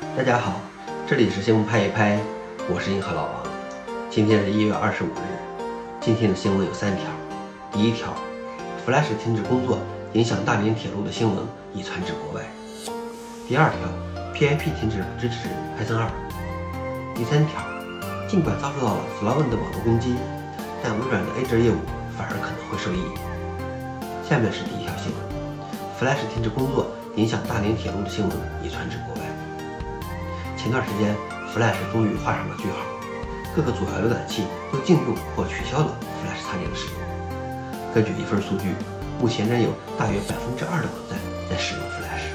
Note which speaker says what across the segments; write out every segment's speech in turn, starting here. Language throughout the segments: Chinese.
Speaker 1: 大家好，这里是新闻拍一拍，我是银河老王。今天是一月二十五日，今天的新闻有三条。第一条，Flash 停止工作影响大连铁路的新闻已传至国外。第二条，PIP 停止支持 Python 2。第三条，尽管遭受到了 Slavn 的网络攻击，但微软的 Azure 业务反而可能会受益。下面是第一条新闻：Flash 停止工作影响大连铁路的新闻已传至国外。前段时间，Flash 终于画上了句号，各个主要浏览器都禁用或取消了 Flash 插件的使用。根据一份数据，目前仍有大约百分之二的网站在使用 Flash。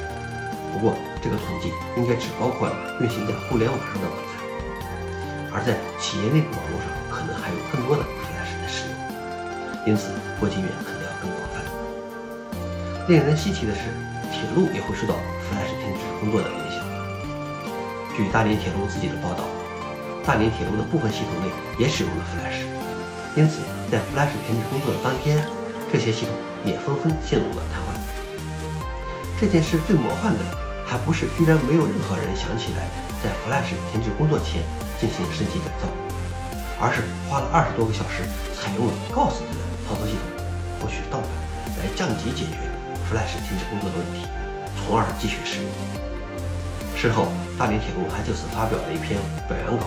Speaker 1: 不过，这个统计应该只包括了运行在互联网上的网站，而在企业内部网络上，可能还有更多的 Flash 在使用，因此波及面可能要更广泛。令人稀奇的是，铁路也会受到 Flash 停止工作的影响。据大连铁路自己的报道，大连铁路的部分系统内也使用了 Flash，因此在 Flash 停止工作的当天，这些系统也纷纷陷入了瘫痪。这件事最魔幻的，还不是居然没有任何人想起来在 Flash 停止工作前进行升级改造，而是花了二十多个小时，采用了 GOS 的操作系统获取盗版来降级解决 Flash 停止工作的问题，从而继续使用。事后，大连铁路还就此发表了一篇表扬稿，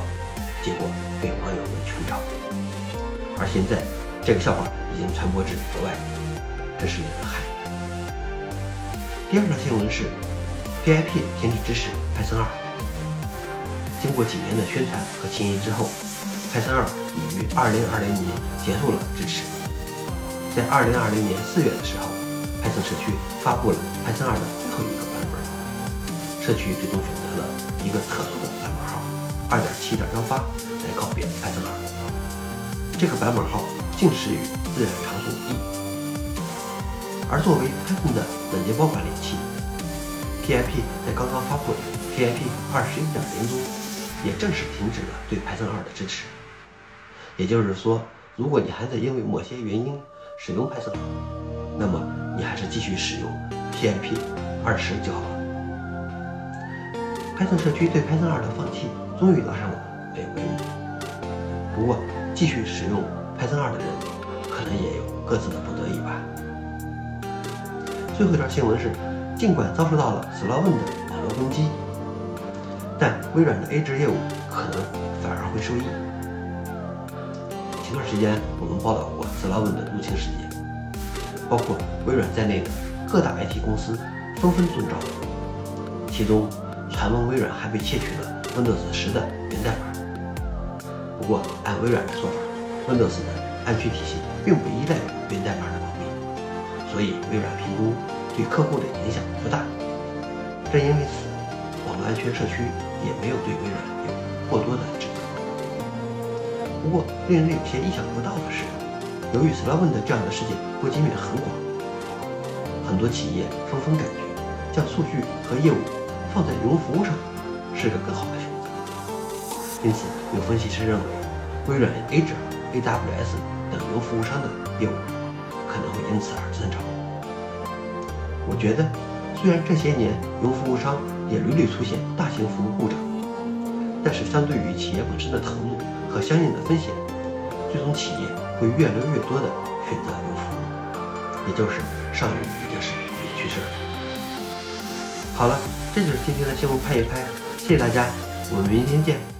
Speaker 1: 结果被网友们群嘲。而现在，这个笑话已经传播至国外，真是令人汗颜。第二条新闻是：VIP 停止支持 Python 2。经过几年的宣传和经营之后，Python 2已于2020年结束了支持。在2020年4月的时候，Python 社区发布了 Python 2的最后一个。社区最终选择了一个特殊的版本号2.7.18来告别 Python。这个版本号仅适于自然常数 e。而作为 Python 的冷结包管理器，PIP 在刚刚发布的 PIP 21.0中，也正式停止了对 Python 2的支持。也就是说，如果你还在因为某些原因使用 Python，那么你还是继续使用 PIP 20就好了。Python 社区对 Python 2的放弃终于拉上了没有帷幕。不过，继续使用 Python 2的人，可能也有各自的不得已吧。最后一条新闻是，尽管遭受到了 Slavn 的网络攻击，但微软的 A 值业务可能反而会受益。前段时间我们报道过 Slavn 的入侵事件，包括微软在内的各大 IT 公司纷纷中招，其中传闻微软还被窃取了 Windows 10的源代码。不过按微软的说法，Windows 的安全体系并不依赖源代码的保密。所以微软评估对客户的影响不大，正因为此，网络安全社区也没有对微软有过多的指责。不过，令人有些意想不到的是，由于 Slavn 的这样的事件波及面很广，很多企业纷纷感觉将数据和业务放在云服务上是个更好的选择。因此，有分析师认为，微软 Azure、AWS 等云服务商的业务。可能会因此而增长。我觉得，虽然这些年云服务商也屡屡出现大型服务故障，但是相对于企业本身的投入和相应的风险，最终企业会越来越多的选择云服务，也就是上云已经是远趋势了。好了，这就是今天的新闻拍一拍，谢谢大家，我们明天见。